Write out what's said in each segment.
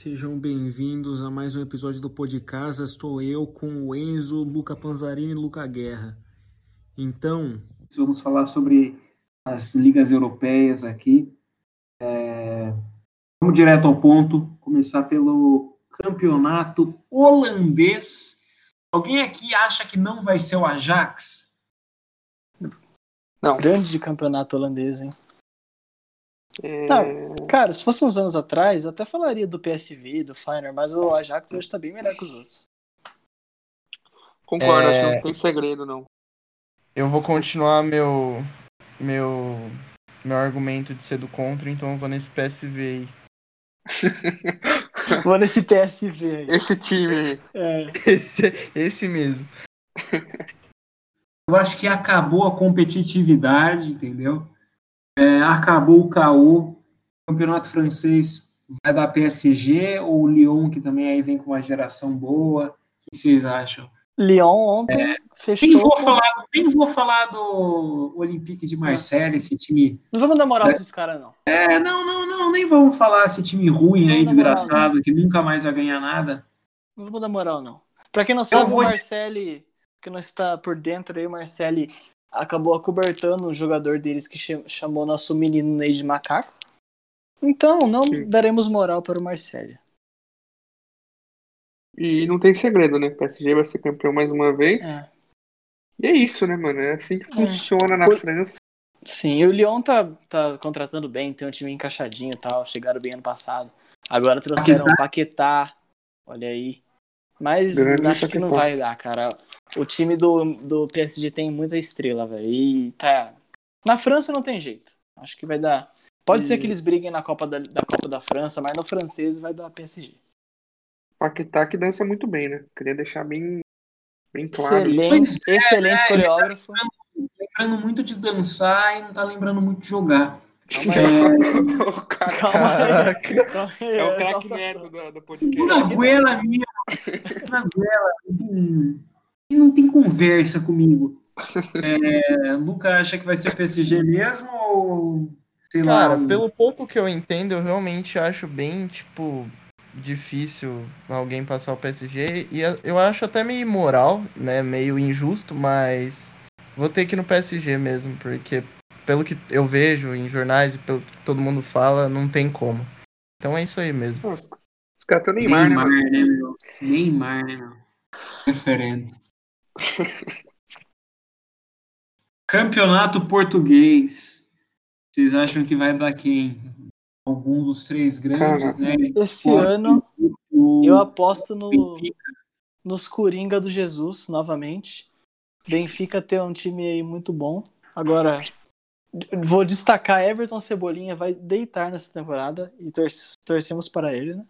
Sejam bem-vindos a mais um episódio do Pô de Casa. Estou eu com o Enzo, Luca Panzarini e Luca Guerra. Então, vamos falar sobre as ligas europeias aqui. É... Vamos direto ao ponto, começar pelo campeonato holandês. Alguém aqui acha que não vai ser o Ajax? Não. Grande campeonato holandês, hein? É... Não, cara, se fosse uns anos atrás, eu até falaria do PSV, do Feyenoord, mas o Ajax hoje tá bem melhor que os outros. Concordo, É. acho que não tem segredo, não. Eu vou continuar meu meu meu argumento de ser do contra, então eu vou nesse PSV aí. Vou nesse PSV aí. Esse time aí. É, Esse, esse mesmo. Eu acho que acabou a competitividade, entendeu? É, acabou o caô. Campeonato francês vai dar PSG ou o Lyon, que também aí vem com uma geração boa. O que vocês acham? Lyon ontem Nem fechou. vou, com- falar, nem vou falar do Olympique de Marseille, esse time. Não vamos dar moral pra esses caras, não. É, não, não, não, nem vamos falar esse time ruim aí, Não, desgraçado, que nunca mais vai ganhar nada. Não vamos dar moral, não. Pra quem não sabe, vou- o Marcelli, que não está por dentro aí, o Marcelli acabou acobertando um jogador deles que cha- chamou nosso menino Ney de macaco. Então, não Sim. daremos moral para o Marcelli. E não tem segredo, né? PSG vai ser campeão mais uma vez. É. E é isso, né, mano? É assim que funciona na Por- França. Sim, e o Lyon tá, tá contratando bem, tem um time encaixadinho e tal, chegaram bem ano passado. Agora trouxeram o Paquetá, olha aí. Mas Grande acho que não Paquetá. vai dar, cara. O time do, do PSG tem muita estrela, velho. E tá. Na França não tem jeito. Acho que vai dar. Pode ser E- que eles briguem na Copa da, da Copa da França, mas no francês vai dar PSG. Paquetá que dança muito bem, né? Queria deixar bem, bem claro. Excelente, é, excelente coreógrafo. Lembrando muito de dançar e não tá lembrando muito de jogar. Calma aí. o cara Calma aí. Calma aí, é o exaltação. craque merda do, do podcast. Uma goela minha, uma goela, hum, e não tem conversa comigo. É, Luca acha que vai ser PSG mesmo ou sei Cara, lá? um- pelo pouco que eu entendo, eu realmente acho bem, tipo, difícil alguém passar o PSG. E eu acho até meio imoral, né? Meio injusto, mas vou ter que ir no PSG mesmo, porque pelo que eu vejo em jornais e pelo que todo mundo fala, não tem como. Então é isso aí mesmo. Os, os caras têm o Neymar, Neymar, né, mano? né, meu? Neymar, né, meu? Referente. Campeonato português. Vocês acham que vai dar quem? Algum dos três grandes, né? Esse Porto, ano o eu aposto no, Benfica. nos Coringa do Jesus novamente. Benfica tem um time aí muito bom. Agora, vou destacar Everton Cebolinha vai deitar nessa temporada e tor- torcemos para ele, né?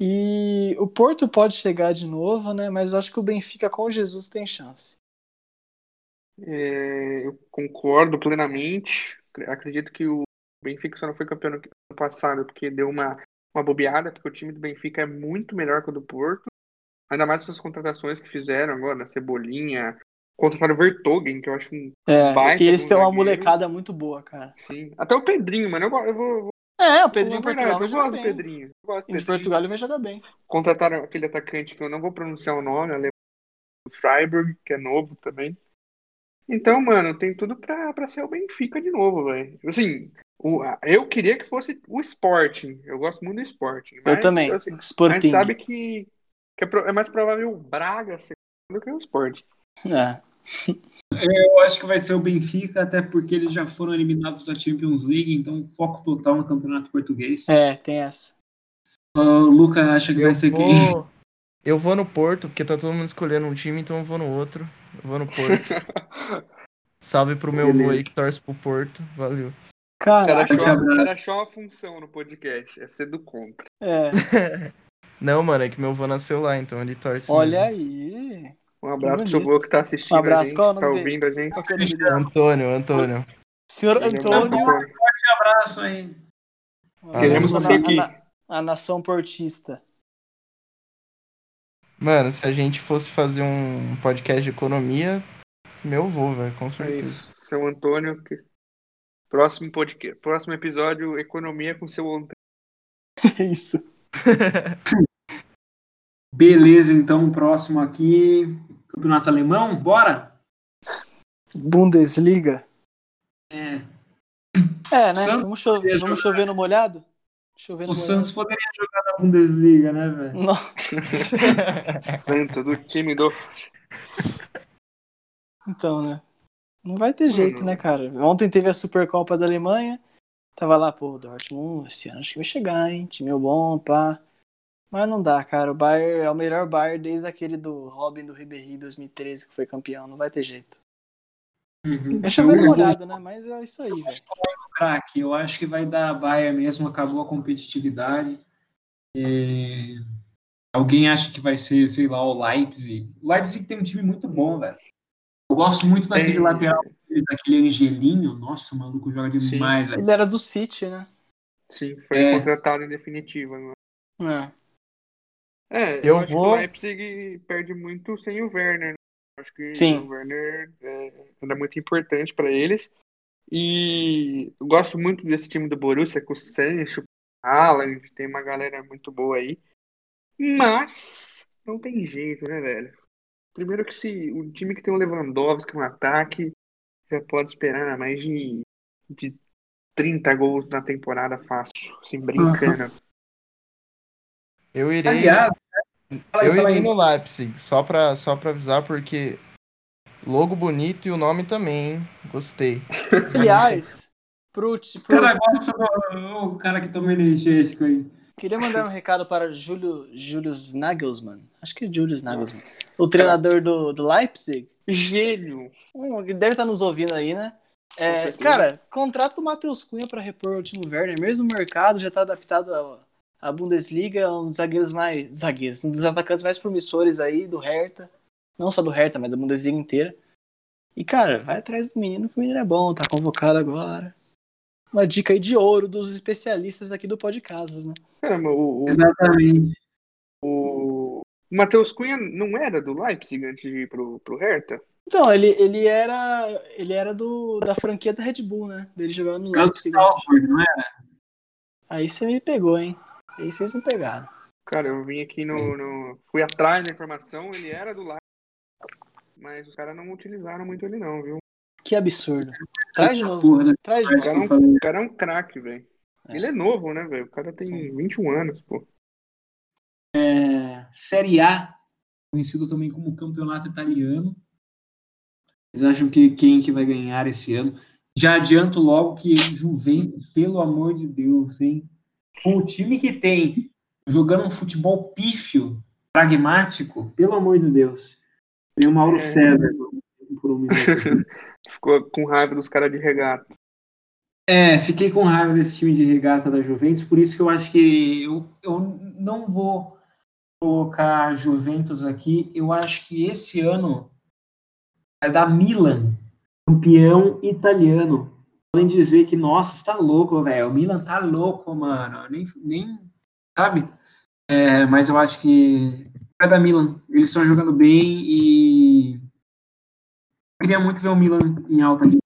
E o Porto pode chegar de novo, né? Mas eu acho que o Benfica com Jesus tem chance. É, eu concordo plenamente. Acredito que o Benfica só não foi campeão no ano passado porque deu uma, uma bobeada, porque o time do Benfica é muito melhor que o do Porto. Ainda mais com as contratações que fizeram agora, Cebolinha, contrataram o Vertogen, que eu acho um É, baita e eles têm uma molecada muito boa, cara. Sim. Até o Pedrinho, mano. Eu, eu vou. eu vou É, o Pedrinho a Portugal eu gosto do. Pedrinho. Eu gosto do Em Pedrinho. Portugal ele vai jogar bem. Contrataram aquele atacante que eu não vou pronunciar o nome, alemão, o Freiburg, que é novo também. Então, mano, tem tudo pra, pra ser o Benfica de novo, velho. Assim, o, eu queria que fosse o Sporting. Eu gosto muito do Sporting. Eu mas, também. assim, a gente Sporting. sabe que, que é, pro- é mais provável o Braga ser do que o Sporting. É. Eu acho que vai ser o Benfica, até porque eles já foram eliminados da Champions League, então foco total no Campeonato Português. é, tem essa. Ah, O Luca acha que vai Eu ser quem? vou, eu vou no Porto, porque tá todo mundo escolhendo um time, então eu vou no outro. Eu vou no Porto. Salve pro meu avô aí que torce pro Porto. Valeu. O cara, achou, o cara achou uma função no podcast, é ser do contra. é. Não, mano, é que meu avô nasceu lá, então ele torce. Olha mesmo. aí. Um abraço pro avô que tá assistindo Um abraço, a gente, qual é tá nome ouvindo a gente. É dele? Antônio, Antônio. Senhor é Antônio. Um abraço aí. Queremos a, você aqui. a- a nação portista. Mano, se a gente fosse fazer um podcast de economia, meu avô, velho, com É certeza. isso. Seu Antônio. que- Próximo podcast. Próximo episódio, Economia com seu Antônio. É isso. Beleza, então, próximo aqui, campeonato alemão, bora? Bundesliga. É. É, né? Santos Vamos, cho vamos jogar, chover no molhado? Chover no O molhado. Santos poderia jogar na Bundesliga, né, velho? Não. Santos, do time do. Então, né? Não vai ter jeito, Mano. né, cara? Ontem teve a Supercopa da Alemanha. Tava lá, pô, Dortmund, esse ano acho que vai chegar, hein? Time bom, pá. Mas não dá, cara. O Bayern é o melhor Bayern desde aquele do Robin do Ribéry 2013, que foi campeão. Não vai ter jeito. Uhum. É eu molhado, né? Mas é isso aí, velho. craque. Eu acho que vai dar Bayern mesmo, acabou a competitividade. É, Alguém acha que vai ser, sei lá, o Leipzig. O Leipzig tem um time muito bom, velho. Eu gosto muito daquele Tem- lateral, daquele Angelinho. Nossa, o maluco joga demais, velho. Ele era do City, né? Sim, foi É. contratado em definitiva. Né? É. É, eu, Eu vou- o Leipzig perde muito sem o Werner. né? Acho que Sim. o Werner é, é muito importante para eles. E eu gosto muito desse time do Borussia, com o Sancho, Haaland, tem uma galera muito boa aí. Mas não tem jeito, né, velho? Primeiro que se o time que tem o Lewandowski no ataque já pode esperar mais de, de 30 gols na temporada fácil, assim, brincando. Eu irei. Aliás, aí, Eu fala irei aí. no Leipzig, só pra, só pra avisar, porque logo bonito e o nome também, hein? Gostei. Aliás, pro, cara gosta do cara que toma energético aí. queria mandar um recado para Júlio, Julius Nagelsmann. Acho que é Julius Nagelsmann. O treinador do, do Leipzig. Gênio! Um, que deve estar nos ouvindo aí, né? É, cara, contrata o Matheus Cunha para repor o Timo Werner. Mesmo o mercado já está adaptado à, à Bundesliga, é um dos zagueiros mais. Zagueiros, um dos atacantes mais promissores aí do Hertha. Não só do Hertha, mas da Bundesliga inteira. E, cara, vai atrás do menino, que o menino é bom, tá convocado agora. Uma dica aí de ouro dos especialistas aqui do Podcasas, né? Caramba, o, o, Exatamente. o, o Matheus Cunha não era do Leipzig antes de ir pro, pro Hertha? Então, ele, ele era. Ele era do, da franquia da Red Bull, né? Dele jogando no Leipzig. Salford, não é? Aí você me pegou, hein? Aí vocês me pegaram. Cara, eu vim aqui no, no- Fui atrás da informação, ele era do Leipzig. Mas os caras não utilizaram muito ele não, viu? Que absurdo. Traz de novo. Porra, Traz de novo. que eu falei. O cara é um craque, velho. É. Ele é novo, né, velho? O cara tem 21 anos, pô. É, Série A, conhecido também como campeonato italiano. Vocês acham que quem que vai ganhar esse ano? Já adianto logo que Juventus, pelo amor de Deus, hein? Com o time que tem, jogando um futebol pífio, pragmático, pelo amor de Deus. Tem o Mauro É. César por um minuto. Ficou com raiva dos caras de regata. É, fiquei com raiva desse time de regata da Juventus, por isso que eu acho que eu, eu não vou colocar Juventus aqui. Eu acho que esse ano vai dar Milan, campeão italiano. Podem dizer que, nossa, está louco, velho. O Milan tá louco, mano. Nem, nem sabe? É, mas eu acho que vai dar Milan. Eles estão jogando bem e queria muito ver o Milan em alta de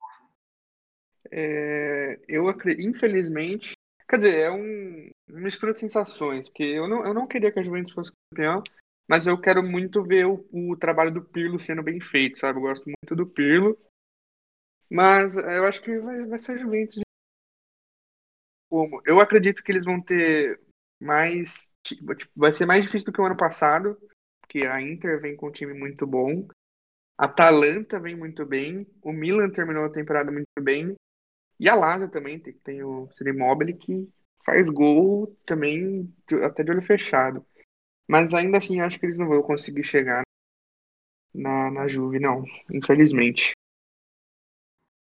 É, eu acredito, infelizmente, quer dizer, é um, uma mistura de sensações, porque eu não, eu não queria que a Juventus fosse campeão, mas eu quero muito ver o, o trabalho do Pirlo sendo bem feito, sabe? Eu gosto muito do Pirlo, mas eu acho que vai, vai ser Juventus. Como? Eu acredito que eles vão ter mais, tipo, vai ser mais difícil do que o ano passado, porque a Inter vem com um time muito bom, a Atalanta vem muito bem, o Milan terminou a temporada muito bem, e a Lazio também tem, tem o Immobile que faz gol também até de olho fechado. Mas ainda assim acho que eles não vão conseguir chegar na, na Juve, não, infelizmente.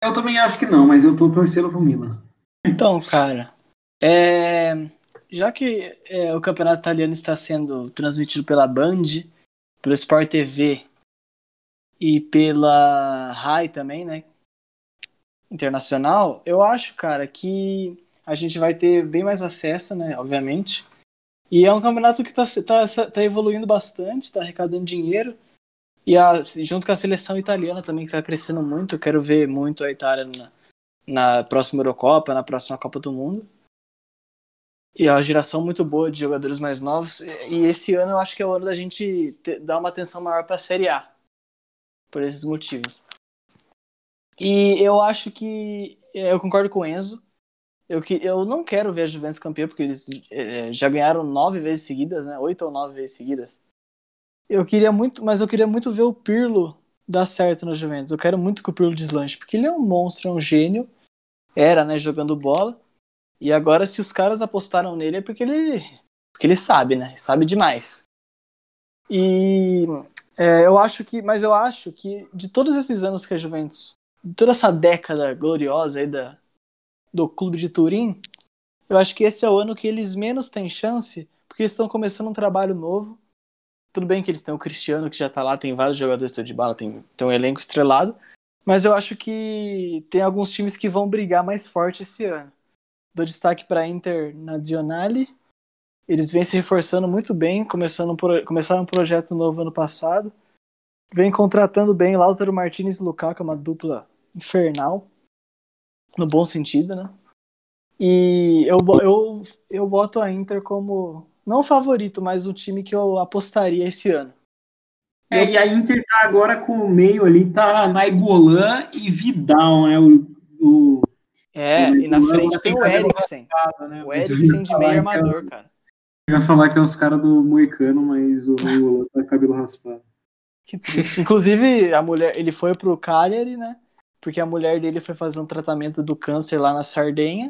Eu também acho que não, mas eu tô torcendo pro Milan. Então, cara, é, já que é, o campeonato italiano está sendo transmitido pela Band, pelo Sport TV e pela Rai também, né? Internacional, eu acho, cara, que a gente vai ter bem mais acesso, né? Obviamente. E é um campeonato que tá, tá, tá evoluindo bastante, tá arrecadando dinheiro. E a, junto com a seleção italiana também, que tá crescendo muito. Quero ver muito a Itália na, na próxima Eurocopa, na próxima Copa do Mundo. E é uma geração muito boa de jogadores mais novos. E esse ano eu acho que é o ano da gente ter, dar uma atenção maior para a Série A. Por esses motivos. E eu acho que. é, Eu concordo com o Enzo. Eu, que, eu não quero ver a Juventus campeã, porque eles é, já ganharam nove vezes seguidas, né? Oito ou nove vezes seguidas. Eu queria muito, mas eu queria muito ver o Pirlo dar certo na Juventus. Eu quero muito que o Pirlo deslanche, porque ele é um monstro, é um gênio. Era, né, jogando bola. E agora, se os caras apostaram nele, é porque ele, porque ele sabe, né? Sabe demais. E é, eu acho que, mas eu acho que de todos esses anos que a Juventus, de toda essa década gloriosa aí da, do clube de Turim, eu acho que esse é o ano que eles menos têm chance, porque eles estão começando um trabalho novo. Tudo bem que eles têm o Cristiano que já tá lá, tem vários jogadores de bala, tem, tem um elenco estrelado, mas eu acho que tem alguns times que vão brigar mais forte esse ano. Dou destaque para Internazionale. Eles vêm se reforçando muito bem, começando um começaram um projeto novo ano passado. Vem contratando bem Lautaro Martinez e Lukaku, uma dupla infernal. No bom sentido, né? E eu, eu, eu boto a Inter como, não o favorito, mas o time que eu apostaria esse ano. É, e a Inter tá agora com o meio ali, tá Nainggolan e Vidal, né? O, o, É, O e na frente tem o Eriksen. né? O eu Eriksen de meio é- armador, cara. Eu ia falar que é os caras do Moicano, mas o Nainggolan tá cabelo raspado. Que triste. Inclusive, a mulher, ele foi pro Cagliari, né? Porque a mulher dele foi fazer um tratamento do câncer lá na Sardenha.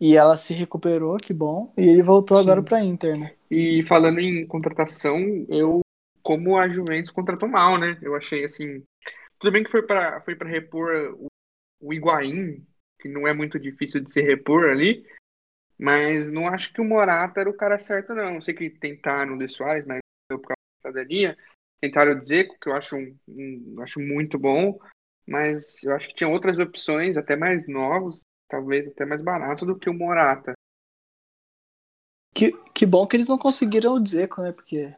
E ela se recuperou, que bom. E ele voltou Sim. agora pra Inter, né? E falando em contratação, eu como a Juventus contratou mal, né? Eu achei assim, tudo bem que foi para foi para repor o, o Higuaín, que não é muito difícil de se repor ali, mas não acho que o Morata era o cara certo não. Eu sei que tentaram o De Suárez, mas não por causa da cidadania. Tentaram o Dzeko, que eu acho um, um- acho muito bom, mas eu acho que tinha outras opções, até mais novos, talvez até mais barato do que o Morata. Que, que bom que eles não conseguiram o Dzeko, né? Porque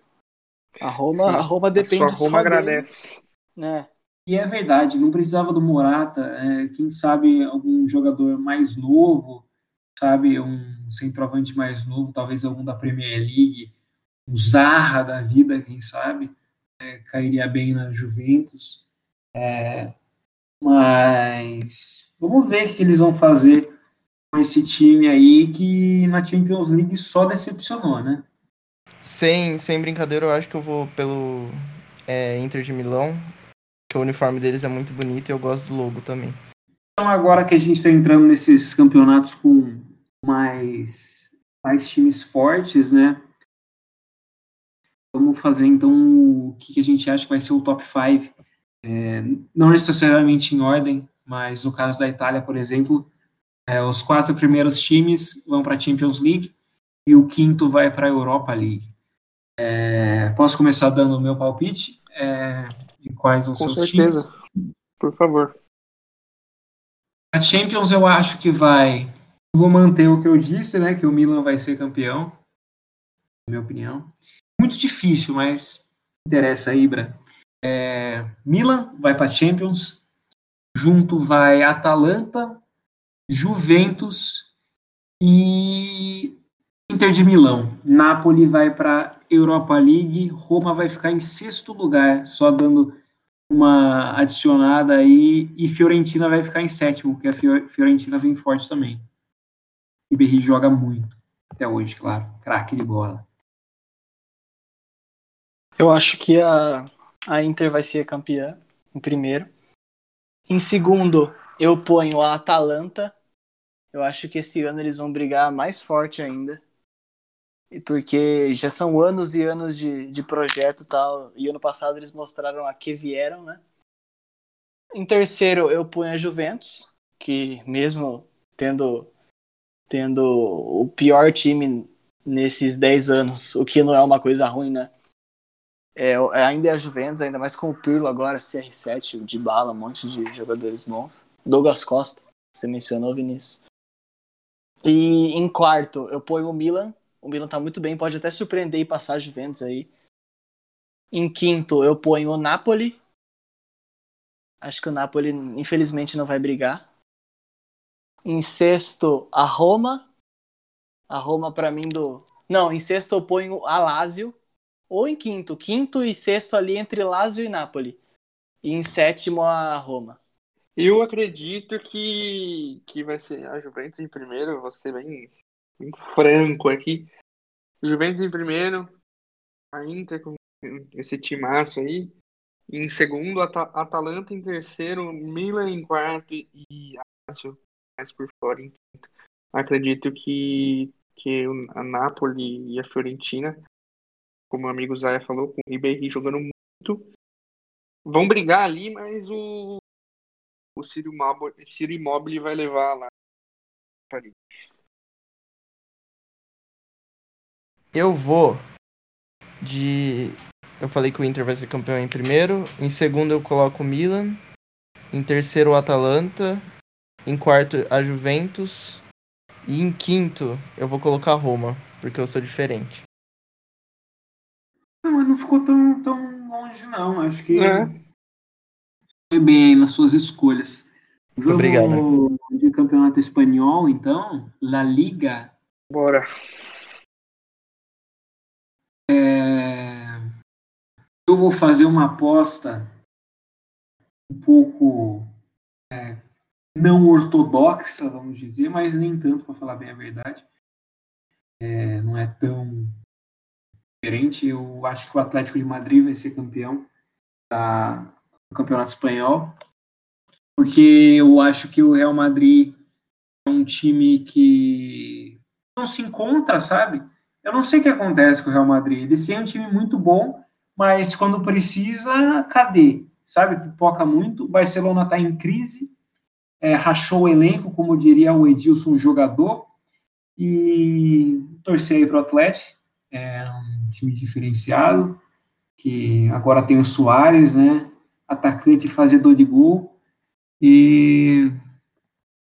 a Roma, Sim. a Roma A depende sua só Roma dele, agradece. né? E é verdade, não precisava do Morata. é, quem sabe algum jogador mais novo, sabe, um centroavante mais novo, talvez algum da Premier League, um Zarra da vida, quem sabe, é, cairia bem na Juventus. É, mas vamos ver o que eles vão fazer com esse time aí que na Champions League só decepcionou, né? Sem, sem brincadeira, eu acho que eu vou pelo é, Inter de Milão, que o uniforme deles é muito bonito e eu gosto do logo também. Então, agora que a gente está entrando nesses campeonatos com mais, mais times fortes, né? Vamos fazer então o que, que a gente acha que vai ser o top 5. É, não necessariamente em ordem, mas no caso da Itália, por exemplo, é, os quatro primeiros times vão para a Champions League e o quinto vai para a Europa League. É, posso começar dando o meu palpite é, de quais vão Com ser os certeza. times? Por favor. A Champions eu acho que vai. Vou manter o que eu disse, né? Que o Milan vai ser campeão. Na minha opinião. Muito difícil, mas interessa, Ibra. É, Milan vai para Champions. Junto vai Atalanta, Juventus e Inter de Milão. Napoli vai para Europa League. Roma vai ficar em sexto lugar, só dando uma adicionada aí e Fiorentina vai ficar em sétimo, porque a Fio- Fiorentina vem forte também. E Berri joga muito até hoje, claro, craque de bola. Eu acho que a, a Inter vai ser campeã, em primeiro. Em segundo, eu ponho a Atalanta. Eu acho que esse ano eles vão brigar mais forte ainda. Porque já são anos e anos de, de projeto e tal. E ano passado eles mostraram a que vieram, né? Em terceiro, eu ponho a Juventus, que mesmo tendo, tendo o pior time nesses 10 anos, o que não é uma coisa ruim, né? É, ainda é a Juventus, ainda mais com o Pirlo agora, CR7, o Dybala, um monte de jogadores bons. Douglas Costa, você mencionou, Vinícius. E em quarto, eu ponho o Milan. O Milan tá muito bem, pode até surpreender e passar a Juventus aí. Em quinto, eu ponho o Napoli. Acho que o Napoli, infelizmente, não vai brigar. Em sexto, a Roma. A Roma, para mim, do. Não, em sexto eu ponho a Lazio. Ou em quinto. Quinto e sexto ali entre Lazio e Napoli. E em sétimo a Roma. Eu acredito que, que vai ser a Juventus em primeiro. Vou ser bem, bem franco aqui. Juventus em primeiro. A Inter com esse timaço aí. Em segundo, At Atalanta em terceiro, Milan em quarto e Lazio mais por fora em quinto. Acredito que, que a Napoli e a Fiorentina, como o amigo Zaya falou, com o Ribéry jogando muito, vão brigar ali, mas o, o Ciro Immobile, Ciro Immobile vai levar lá. Eu vou de. Eu falei que o Inter vai ser campeão em primeiro. Em segundo eu coloco o Milan. Em terceiro o Atalanta. Em quarto a Juventus. E em quinto eu vou colocar a Roma, porque eu sou diferente. Ficou tão, tão longe não. Acho que é. foi bem aí nas suas escolhas. Vamos Obrigado. De campeonato espanhol, então, La Liga. Bora. É... Eu vou fazer uma aposta um pouco é, não ortodoxa, vamos dizer, mas nem tanto, para falar bem a verdade. É, não é tão diferente. Eu acho que o Atlético de Madrid vai ser campeão da, do Campeonato Espanhol, porque eu acho que o Real Madrid é um time que não se encontra, sabe? Eu não sei o que acontece com o Real Madrid. Eles têm um time muito bom, mas quando precisa, cadê? Sabe? Pipoca muito. O Barcelona está em crise, é, rachou o elenco, como diria o Edilson, jogador. E torcer aí para o Atlético. É um time diferenciado, que agora tem o Soares, né? Atacante fazedor de gol. E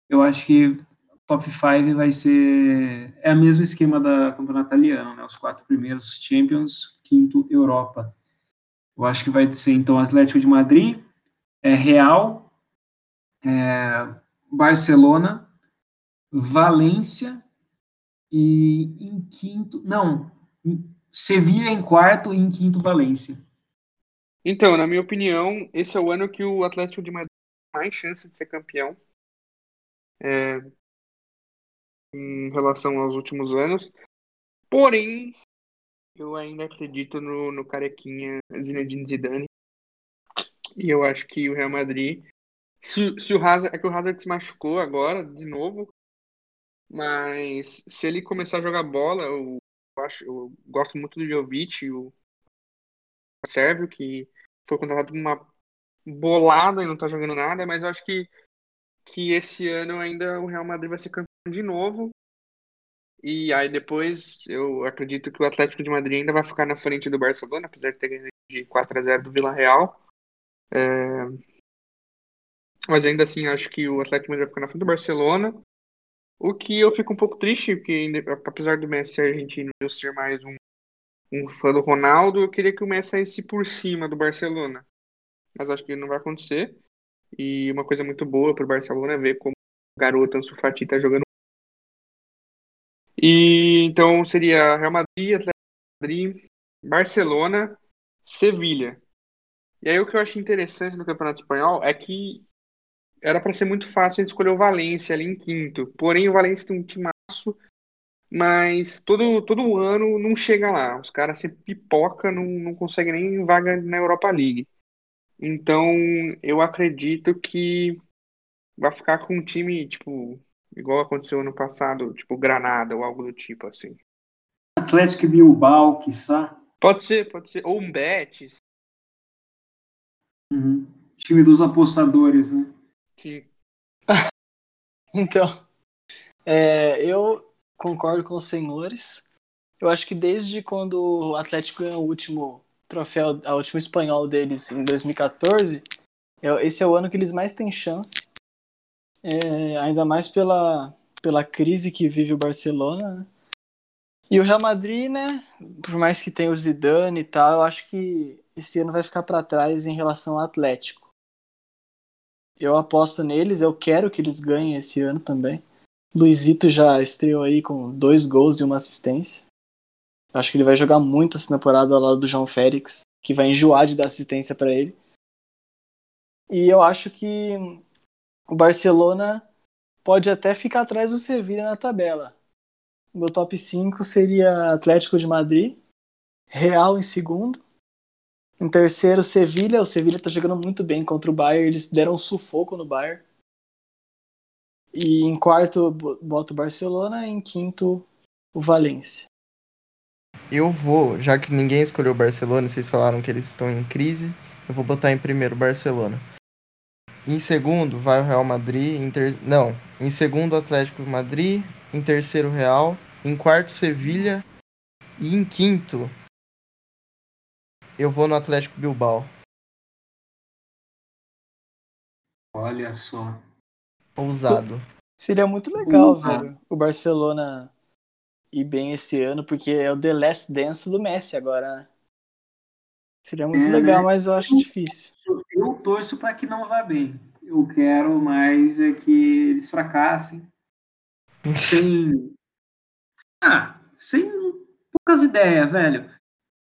eu acho que top 5 vai ser. É o mesmo esquema da campeonato italiano, né? Os quatro primeiros Champions, quinto Europa. Eu acho que vai ser então Atlético de Madrid, é Real, é Barcelona, Valência e em quinto. Não, Sevilha em quarto e em quinto Valência. Então, na minha opinião, esse é o ano que o Atlético de Madrid tem mais chance de ser campeão. É, em relação aos últimos anos. Porém, eu ainda acredito no, no carequinha Zinedine Zidane. E eu acho que o Real Madrid. Se, se o Hazard. É que o Hazard se machucou agora, de novo. Mas se ele começar a jogar bola, eu, acho, eu gosto muito do Jovic, o Sérvio, que foi contratado com uma bolada e não tá jogando nada, mas eu acho que, que esse ano ainda o Real Madrid vai ser campeão de novo. E aí depois eu acredito que o Atlético de Madrid ainda vai ficar na frente do Barcelona, apesar de ter ganho de 4 a 0 do Vila Real. É... Mas ainda assim acho que o Atlético de Madrid vai ficar na frente do Barcelona. O que eu fico um pouco triste, porque apesar do Messi argentino eu ser mais um, um fã do Ronaldo, eu queria que o Messi saísse por cima do Barcelona. Mas acho que não vai acontecer. E uma coisa muito boa para o Barcelona é ver como o garoto Ansu Fati está jogando e então seria Real Madrid, Atlético Madrid, Barcelona, Sevilha. E aí o que eu achei interessante no Campeonato Espanhol é que era para ser muito fácil a gente escolher o Valência ali em quinto. Porém, o Valência tem um timaço, mas todo, todo ano não chega lá. Os caras se pipoca, não, não conseguem nem vaga na Europa League. Então, eu acredito que vai ficar com um time, tipo, Igual aconteceu ano passado, tipo Granada ou algo do tipo assim. Atlético Bilbao, quiçá. Pode ser, pode ser. Ou um Betis. Uhum. Time dos apostadores, né? Sim. então, é, eu concordo com os senhores. Eu acho que desde quando o Atlético ganhou o último troféu, a última espanhol deles em 2014, esse é o ano que eles mais têm chance é, ainda mais pela, pela crise que vive o Barcelona. Né? E o Real Madrid, né, por mais que tenha o Zidane e tal, eu acho que esse ano vai ficar para trás em relação ao Atlético. Eu aposto neles, eu quero que eles ganhem esse ano também. Luizito já estreou aí com dois gols e uma assistência. Acho que ele vai jogar muito essa temporada ao lado do João Félix, que vai enjoar de dar assistência para ele. E eu acho que o Barcelona pode até ficar atrás do Sevilla na tabela. Meu top 5 seria Atlético de Madrid, Real em segundo, em terceiro Sevilha, o Sevilha tá jogando muito bem contra o Bayern, eles deram um sufoco no Bayern. E em quarto boto o Barcelona, em quinto o Valência. Eu vou, já que ninguém escolheu o Barcelona, vocês falaram que eles estão em crise, eu vou botar em primeiro o Barcelona. Em segundo, vai o Real Madrid. Em ter... Não, em segundo, Atlético Madrid. Em terceiro, Real. Em quarto, Sevilha. E em quinto, eu vou no Atlético Bilbao. Olha só. Ousado. Seria muito legal, Ousado. velho, o Barcelona ir bem esse ano, porque é o The Last Dance do Messi agora, né? Seria muito é, legal, né? mas eu acho difícil. Eu torço para que não vá bem. Eu quero mais é que eles fracassem. Sem. Ah, sem poucas ideias, velho.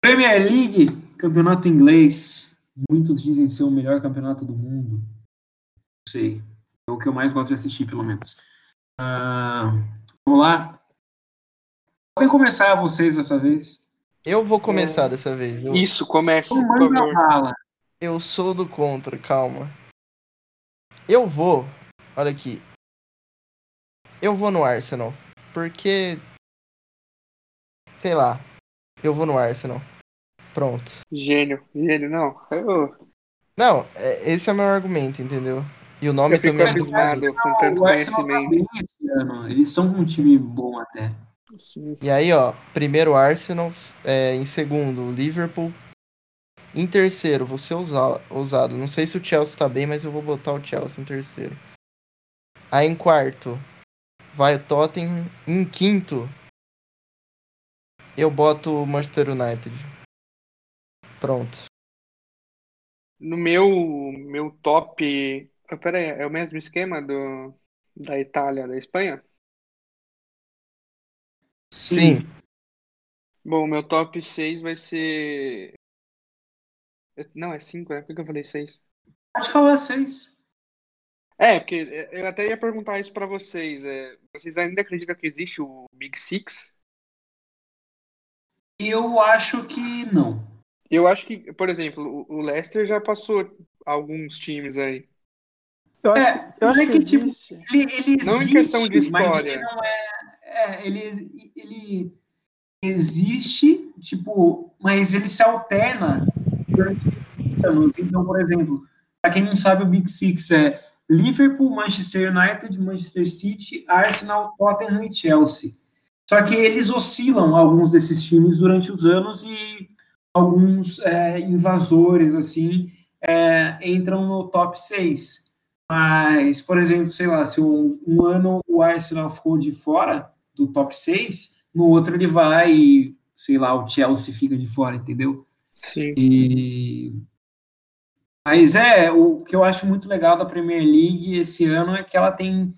Premier League, campeonato inglês. Muitos dizem ser o melhor campeonato do mundo. Não sei. É o que eu mais gosto de assistir, pelo menos. Uh, vamos lá. Podem começar vocês dessa vez. Eu vou começar é... dessa vez. Eu... Isso, comece, por favor. Eu sou do contra, calma. Eu vou. Olha aqui. Eu vou no Arsenal. Porque. Sei lá. Eu vou no Arsenal. Pronto. Gênio, gênio, não. Eu... Não, é, esse é o meu argumento, entendeu? E o nome eu também é. com tanto conhecimento. Tá Eles estão com um time bom até. Sim. E aí, ó, primeiro Arsenal, é, em segundo Liverpool, em terceiro, vou ser ousado. Não sei se o Chelsea tá bem, mas eu vou botar o Chelsea em terceiro. Aí em quarto, vai o Tottenham. Em quinto, eu boto o Manchester United. Pronto. No meu, meu top. Oh, pera aí, é o mesmo esquema do, da Itália, da Espanha? Sim. Bom, meu top 6 vai ser. Não, é 5, né? Por que eu falei 6? Pode falar 6. É, porque eu até ia perguntar isso pra vocês. É, vocês ainda acreditam que existe o Big Six? Eu acho que não. Eu acho que, por exemplo, o Leicester já passou alguns times aí. Eu acho, é, eu acho é que, que tipo, ele, ele não existe, em questão de história. Mas ele não é é, ele, ele existe, tipo, mas ele se alterna durante anos. Então, por exemplo, para quem não sabe, o Big Six é Liverpool, Manchester United, Manchester City, Arsenal, Tottenham e Chelsea. Só que eles oscilam alguns desses times durante os anos e alguns é, invasores assim é, entram no top 6. Mas, por exemplo, sei lá, se um, um ano o Arsenal ficou de fora, do top 6, no outro ele vai e, sei lá, o Chelsea fica de fora, entendeu? Sim. E... Mas é, o que eu acho muito legal da Premier League esse ano é que ela tem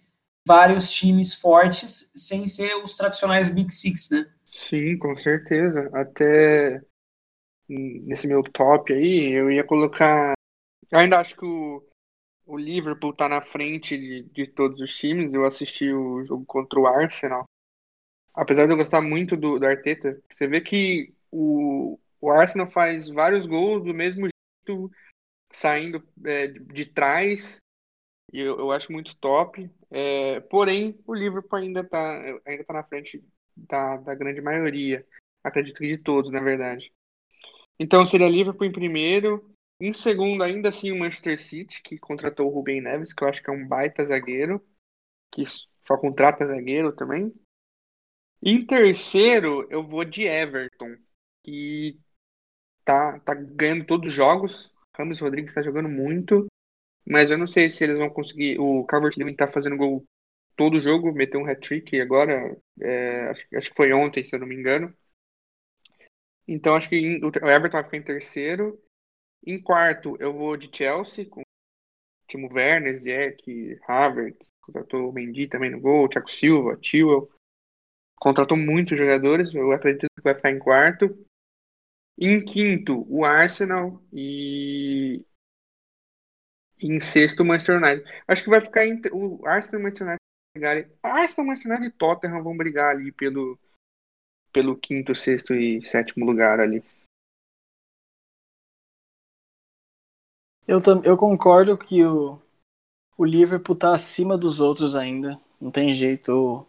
vários times fortes sem ser os tradicionais Big Six, né? Sim, com certeza. Até nesse meu top aí, eu ia colocar. Eu ainda acho que o, o Liverpool tá na frente de, de todos os times. Eu assisti o jogo contra o Arsenal apesar de eu gostar muito do, do Arteta, você vê que o, o Arsenal faz vários gols do mesmo jeito, saindo é, de, de trás, e eu, eu acho muito top. É, porém, o Liverpool ainda está ainda tá na frente da, da grande maioria. Acredito que de todos, na verdade. Então seria Liverpool em primeiro. Em segundo, ainda assim, o Manchester City, que contratou o Rubem Neves, que eu acho que é um baita zagueiro, que só contrata zagueiro também. Em terceiro, eu vou de Everton, que tá, tá ganhando todos os jogos. Ramos Rodrigues está jogando muito, mas eu não sei se eles vão conseguir. O Calvert Lewin tá fazendo gol todo jogo, meteu um hat-trick agora, é, acho, acho, que foi ontem, se eu não me engano. Então acho que o Everton vai ficar em terceiro. Em quarto, eu vou de Chelsea, com Timo Werner, Ziyech, Havertz, contratou o Mendy também no gol, Thiago Silva, Tio. Contratou muitos jogadores, eu acredito que vai ficar em quarto. Em quinto, o Arsenal e em sexto, o Manchester United. Acho que vai ficar entre o Arsenal e o Manchester United brigarem. Arsenal, Manchester United e Tottenham vão brigar ali pelo pelo quinto, sexto e sétimo lugar ali. Eu, eu concordo que o, o Liverpool tá acima dos outros ainda. Não tem jeito. O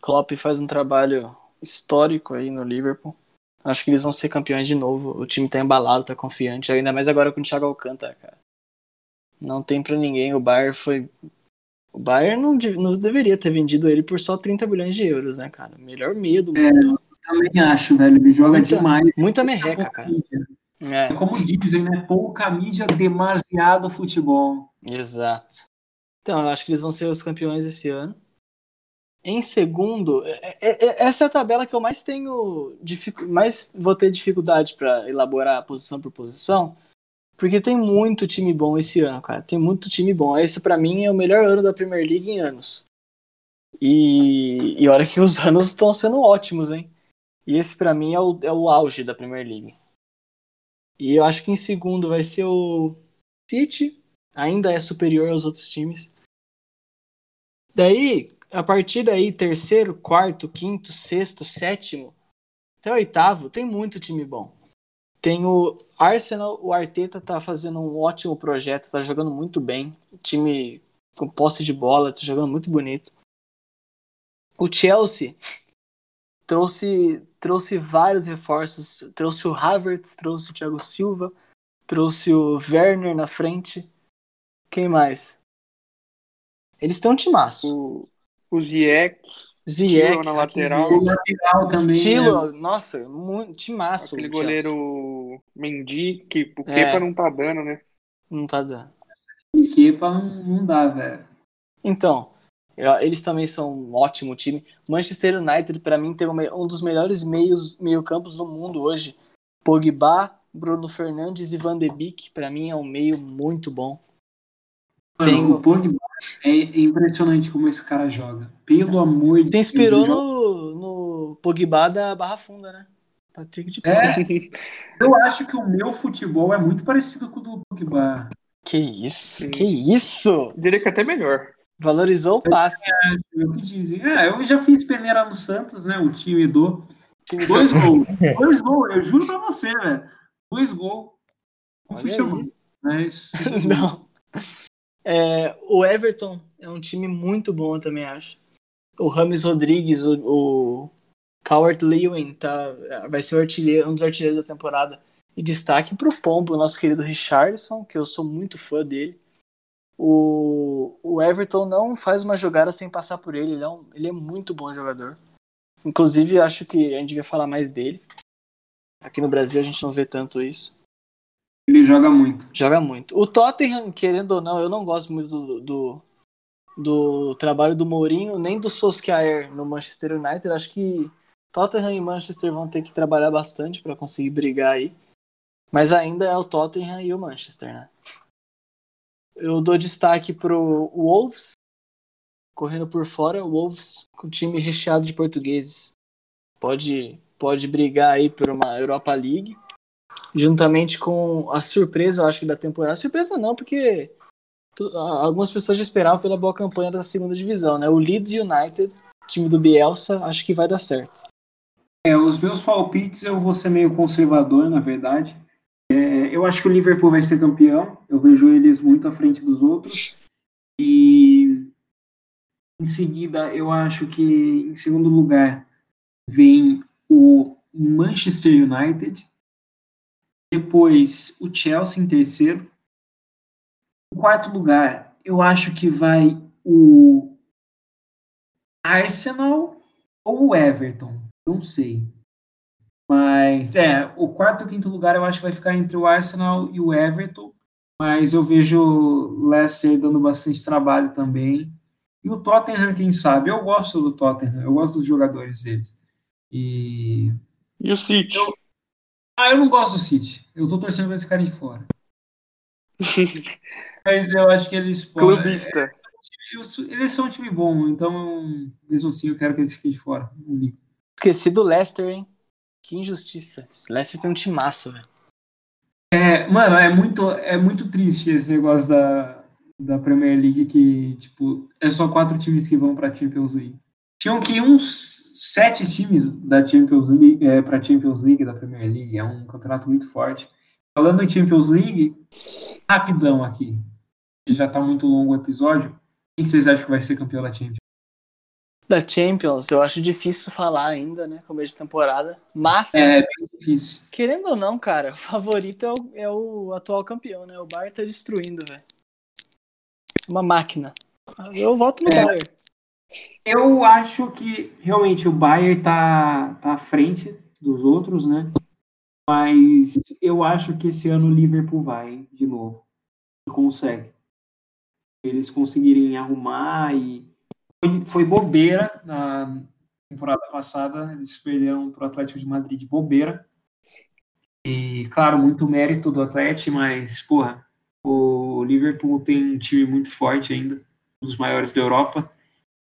Klopp faz um trabalho histórico aí no Liverpool. Acho que eles vão ser campeões de novo. O time tá embalado, tá confiante. Ainda mais agora com o Thiago Alcântara, cara. Não tem pra ninguém. O Bayern foi. O Bayern não, não deveria ter vendido ele por só 30 bilhões de euros, né, cara? Melhor medo do É, mundo. Também acho, velho. Ele joga Muita- demais. Muita merreca, cara. É, É como dizem, né? Pouca mídia, demasiado futebol. exato. Então, eu acho que eles vão ser os campeões esse ano. Em segundo, é- é- essa é a tabela que eu mais tenho mais vou ter dificuldade para elaborar posição por posição, porque tem muito time bom esse ano, cara. Tem muito time bom. Esse pra mim é o melhor ano da Premier League em anos. E, e olha que os anos estão sendo ótimos, hein? E esse pra mim é o, é o auge da Premier League. E eu acho que em segundo vai ser o City, ainda é superior aos outros times. Daí, a partir daí, terceiro, quarto, quinto, sexto, sétimo, até oitavo, tem muito time bom. Tem o Arsenal, o Arteta tá fazendo um ótimo projeto, tá jogando muito bem. Time com posse de bola, tá jogando muito bonito. O Chelsea trouxe, trouxe vários reforços. Trouxe o Havertz, trouxe o Thiago Silva, trouxe o Werner na frente. Quem mais? Eles um timaço. O, o Ziyech, Tilo na lateral. O lateral também. né? Estilo, nossa, muito timaço. aquele o goleiro Mendy, que o É. Kepa não tá dando, né? Não tá dando. Né? Kepa não, não dá, velho. Então, eles também são um ótimo time. Manchester United, pra mim, tem um dos melhores meios, meio-campos do mundo hoje. Pogba, Bruno Fernandes e Van de Beek, pra mim é um meio muito bom. Mano, Tem- o Pogba é impressionante como esse cara joga. Pelo amor de Você inspirou Deus. ele joga- no, no Pogba da Barra Funda, né? Patrick de É, eu acho que o meu futebol é muito parecido com o do Pogba. Que isso, Sim. que isso! Diria que até melhor. Valorizou o passe. É o dizem. Ah, eu já fiz peneira no Santos, né? O time do. Dois gols. Dois gols, eu juro pra você, velho. Dois gols. Não fui chamando. Mas. Não. É, o Everton é um time muito bom, eu também acho. O Rames Rodrigues, o, o Cowart Lewin tá, vai ser artilheiro, um dos artilheiros da temporada. E destaque pro Pombo, nosso querido Richardson, que eu sou muito fã dele. O, o Everton não faz uma jogada sem passar por ele, ele é, um- ele é muito bom jogador. Inclusive, acho que a gente devia falar mais dele. Aqui no Brasil a gente não vê tanto isso. Ele joga muito. Joga muito. O Tottenham, querendo ou não, eu não gosto muito do, do, do trabalho do Mourinho, nem do Solskjaer no Manchester United. Acho que Tottenham e Manchester vão ter que trabalhar bastante para conseguir brigar aí. Mas ainda é o Tottenham e o Manchester, né? Eu dou destaque pro Wolves, correndo por fora. O Wolves com time recheado de portugueses. Pode, pode brigar aí por uma Europa League juntamente com a surpresa, eu acho que da temporada. Surpresa não, porque algumas pessoas já esperavam pela boa campanha da segunda divisão, né? O Leeds United, time do Bielsa, acho que vai dar certo. É, os meus palpites eu vou ser meio conservador, na verdade. É, eu acho que o Liverpool vai ser campeão. Eu vejo eles muito à frente dos outros. E em seguida, eu acho que em segundo lugar vem o Manchester United. Depois o Chelsea em terceiro. Em quarto lugar, eu acho que vai o Arsenal ou o Everton. Não sei. Mas, é, o quarto e o quinto lugar eu acho que vai ficar entre o Arsenal e o Everton. Mas eu vejo o Leicester dando bastante trabalho também. E o Tottenham, quem sabe? Eu gosto do Tottenham, eu gosto dos jogadores deles. E. E o City? Ah, eu não gosto do City. Eu tô torcendo pra esse cara de fora. Mas eu acho que eles podem. Clubista. Eles são um time bom, então, mesmo assim, eu quero que eles fiquem de fora. Esqueci do Leicester, hein? Que injustiça. Leicester tem um timaço, velho. É, mano, é muito, é muito triste esse negócio da, da Premier League que, tipo, é só quatro times que vão pra Champions League. Tinham que ir uns sete times da Champions League é, pra Champions League da Premier League. É um campeonato muito forte. Falando em Champions League, rapidão aqui. Já tá muito longo o episódio. Quem vocês acham que vai ser campeão da Champions? Da Champions, eu acho difícil falar ainda, né? Começo de temporada. Mas, É bem difícil. querendo ou não, cara, o favorito é o, é o atual campeão, né? O Bayern tá destruindo, velho. Uma máquina. Eu voto no É. Bayern. Eu acho que realmente o Bayern tá, tá à frente dos outros, né? Mas eu acho que esse ano o Liverpool vai de novo. Consegue. Eles conseguirem arrumar e. Foi, bobeira na temporada passada. Eles perderam para o Atlético de Madrid de bobeira. E, claro, muito mérito do Atlético, mas, porra, o Liverpool tem um time muito forte ainda, um dos maiores da Europa.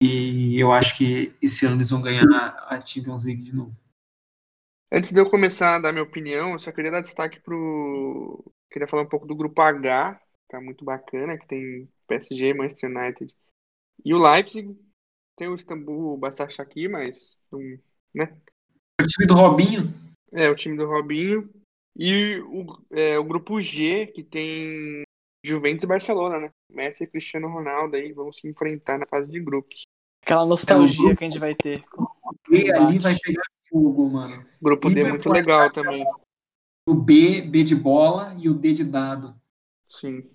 E eu acho que esse ano eles vão ganhar a Champions League de novo. Antes de eu começar a dar minha opinião, eu só queria dar destaque pro. Queria falar um pouco do grupo H, tá muito bacana, que tem PSG, Manchester United e o Leipzig. Tem o Istambul, o Başakşehir, mas não, né? O time do Robinho, É, o time do Robinho. E o, é, o grupo G, que tem Juventus e Barcelona, né? Messi e Cristiano Ronaldo aí vão se enfrentar na fase de grupos. Aquela nostalgia que a gente vai ter. e ali vai pegar fogo, mano. O grupo D é muito legal também. O B, B de bola e o D de dado. Sim.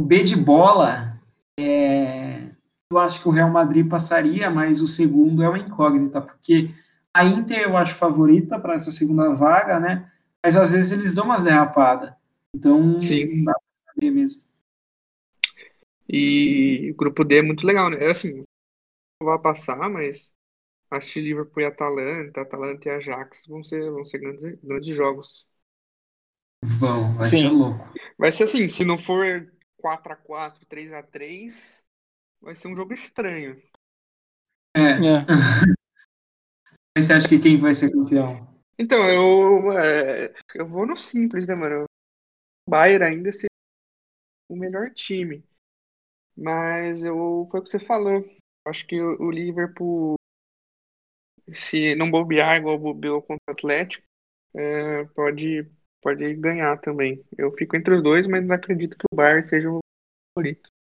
O B de bola, é, eu acho que o Real Madrid passaria, mas o segundo é uma incógnita, porque a Inter eu acho favorita para essa segunda vaga, né? Mas às vezes eles dão umas derrapadas. Então, Sim. não dá pra saber mesmo. E o grupo D é muito legal, né? É assim, não vai passar, mas acho que Liverpool e Atalanta, Atalanta e Ajax vão ser, vão ser grandes, grandes jogos. Vão, vai Sim. ser louco. Vai ser assim, se não for 4x4, 3x3, vai ser um jogo estranho. É. É. Mas você acha que quem vai ser campeão? Então, eu, é, eu vou no simples, né, mano? O Bayern ainda ser o melhor time. Mas eu, foi o que você falou. Acho que o, o Liverpool, se não bobear igual bobeou contra o Atlético, é, pode, pode ganhar também. Eu fico entre os dois, mas não acredito que o Bayern seja o favorito.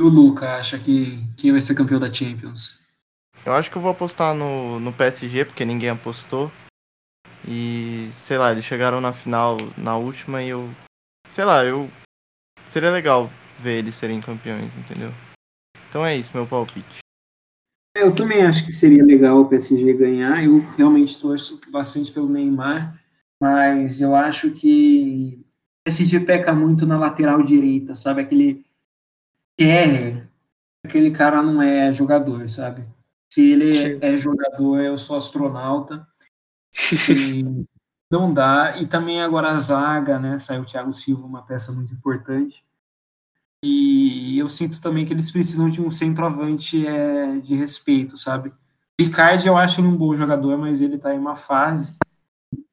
E o Luca acha que quem vai ser campeão da Champions? Eu acho que eu vou apostar no, no PSG, porque ninguém apostou. E, sei lá, eles chegaram na final na última e eu. Sei lá, eu. Seria legal ver eles serem campeões, entendeu? Então é isso, meu palpite. Eu também acho que seria legal o PSG ganhar. Eu realmente torço bastante pelo Neymar, mas eu acho que o PSG peca muito na lateral direita, sabe? Aquele Kerrer, aquele cara não é jogador, sabe? Se ele Sim. é jogador, eu sou astronauta. Não dá. E também agora a zaga, né? Saiu o Thiago Silva, uma peça muito importante. E eu sinto também que eles precisam de um centroavante é, de respeito, sabe? Ricardo eu acho ele um bom jogador, mas ele tá em uma fase.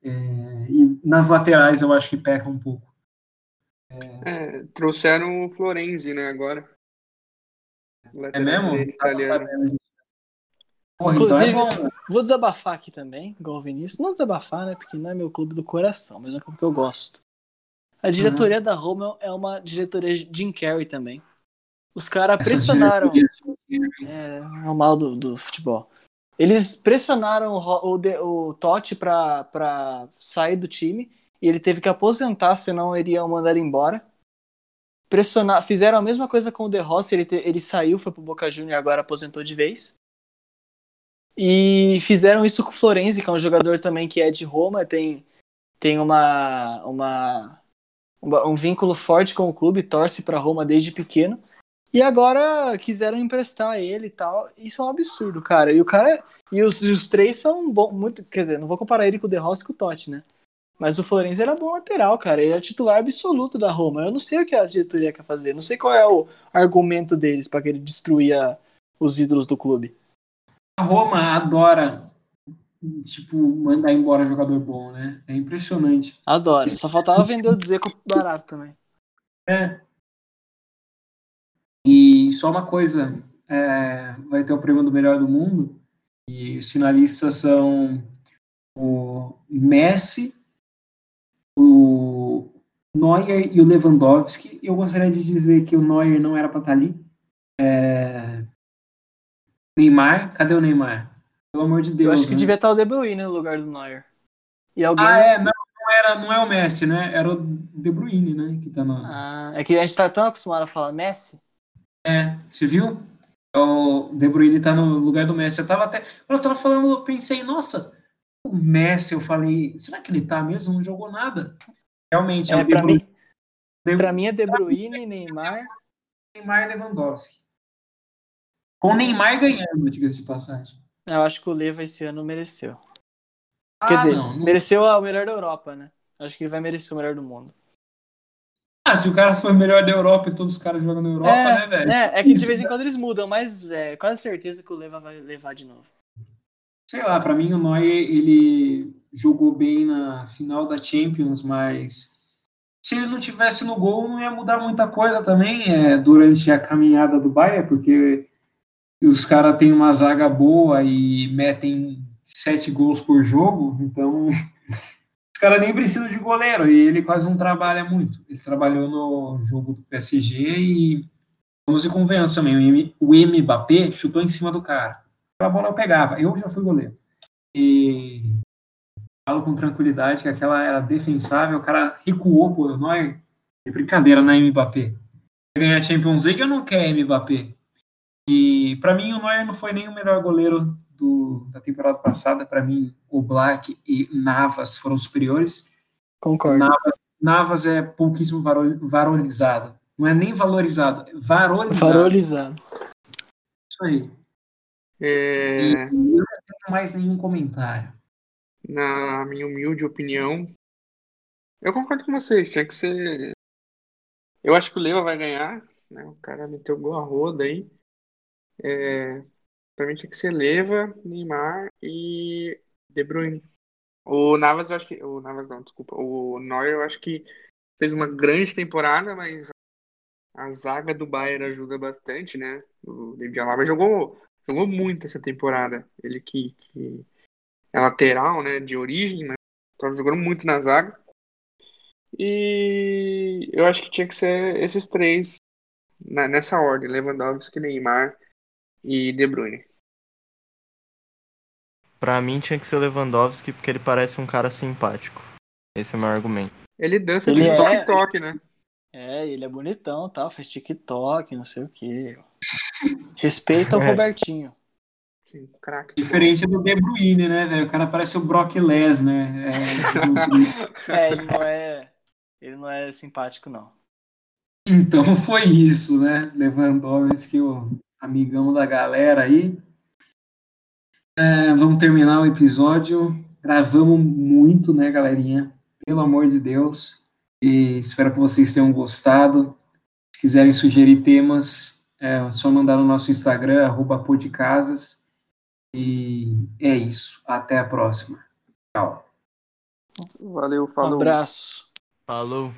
é, e nas laterais eu acho que peca um pouco. É, trouxeram o Florenzi, né, agora. É mesmo? Tava italiano. disso. Porra, então é Inclusive, bom. vou desabafar aqui também, igual o Vinícius. Não desabafar, né? Porque não é meu clube do coração, mas é um clube que eu gosto. A diretoria da Roma é uma diretoria de Jim Carrey também. Os caras pressionaram. diretorias- É normal do, do futebol. Eles pressionaram o, o, o Totti pra, pra sair do time e ele teve que aposentar, senão iriam mandar ele embora. Pressionar, fizeram a mesma coisa com o De Rossi, ele, ele saiu, foi pro Boca Juniors agora aposentou de vez. E fizeram isso com o Florenzi, que é um jogador também que é de Roma, tem, tem uma, uma, um vínculo forte com o clube, torce pra Roma desde pequeno. E agora quiseram emprestar ele e tal. Isso é um absurdo, cara. E o cara. E os, os três são bom, muito. Quer dizer, não vou comparar ele com o De Rossi e com o Totti, né? Mas o Florenzi era bom lateral, cara. Ele é titular absoluto da Roma. Eu não sei o que a diretoria quer fazer. Não sei qual é o argumento deles para que ele destruía os ídolos do clube. A Roma adora, tipo, mandar embora jogador bom, né? É impressionante. Adora. Só faltava vender o Dzeko barato também. É. E só uma coisa, é, vai ter o prêmio do melhor do mundo e os finalistas são o Messi, o Neuer e o Lewandowski. Eu gostaria de dizer que o Neuer não era para estar tá ali. É... Neymar, cadê o Neymar? Pelo amor de Deus. Eu acho que né? devia estar o De Bruyne no lugar do Neuer. E alguém... Ah, é, não, não, era, não é o Messi, né? Era o De Bruyne, né? Que tá na... Ah, é que a gente tá tão acostumado a falar Messi. É, você viu? O De Bruyne tá no lugar do Messi. Eu tava até. Quando eu tava falando, eu pensei, nossa, o Messi, eu falei, será que ele tá mesmo? Não jogou nada. Realmente, é, é pra, mim, de... pra mim é De Bruyne, Neymar. Neymar e Lewandowski. Com o Neymar ganhando, diga-se de passagem. Eu acho que o Leva esse ano mereceu. Ah, Quer dizer, não, não... mereceu o melhor da Europa, né? Acho que ele vai merecer o melhor do mundo. Ah, se o cara foi o melhor da Europa e todos os caras jogam na Europa, é, né, velho? É, é que Isso, de vez em né? quando eles mudam, mas é, quase certeza que o Leva vai levar de novo. Sei lá, para mim o Neuer, ele jogou bem na final da Champions, mas se ele não tivesse no gol, não ia mudar muita coisa também é, durante a caminhada do Bayern, porque os caras têm uma zaga boa e metem sete gols por jogo, então os caras nem precisam de goleiro, e ele quase não trabalha muito. Ele trabalhou no jogo do PSG e, vamos e convenhamos também, o Mbappé chutou em cima do cara. A bola eu pegava, eu já fui goleiro. E falo com tranquilidade que aquela era defensável, o cara recuou por nós. É brincadeira, né, Mbappé? Quer ganhar Champions League ou não quer Mbappé? E para mim o Neuer não foi nem o melhor goleiro do, da temporada passada. Para mim, o Black e Navas foram superiores. Concordo. Navas, Navas é pouquíssimo valorizado. Não é nem valorizado, é varorizado. Varorizado. Isso aí. É... E eu não tenho mais nenhum comentário. Na minha humilde opinião, eu concordo com vocês. Tinha que ser. Eu acho que o Leva vai ganhar. Né? O cara meteu gol a roda aí. É... Pra mim tinha que ser Leva, Neymar e De Bruyne. O Navas, eu acho que. O Navas não, desculpa. O Neuer, eu acho que fez uma grande temporada, mas a zaga do Bayern ajuda bastante, né? O David Alaba jogou, jogou muito essa temporada. Ele que, que é lateral, né? De origem, mas Tava jogando muito na zaga. E eu acho que tinha que ser esses três nessa ordem: Lewandowski, Neymar e De Bruyne. Pra mim tinha que ser o Lewandowski porque ele parece um cara simpático. Esse é o meu argumento. Ele dança ele de é... toque, né? É, ele é bonitão, tal, faz TikTok, não sei o que. Respeita o é. Robertinho. Sim, craque. Diferente do De Bruyne, né, velho? O cara parece o Brock Lesnar. É, é, ele não é. Ele não é simpático, não. Então foi isso, né? Lewandowski, o amigão da galera aí. É, vamos terminar o episódio. Gravamos muito, né, galerinha? Pelo amor de Deus. E espero que vocês tenham gostado. Se quiserem sugerir temas, é só mandar no nosso Instagram, arroba podcasas. E é isso. Até a próxima. Tchau. Valeu, falou. Um abraço. Falou.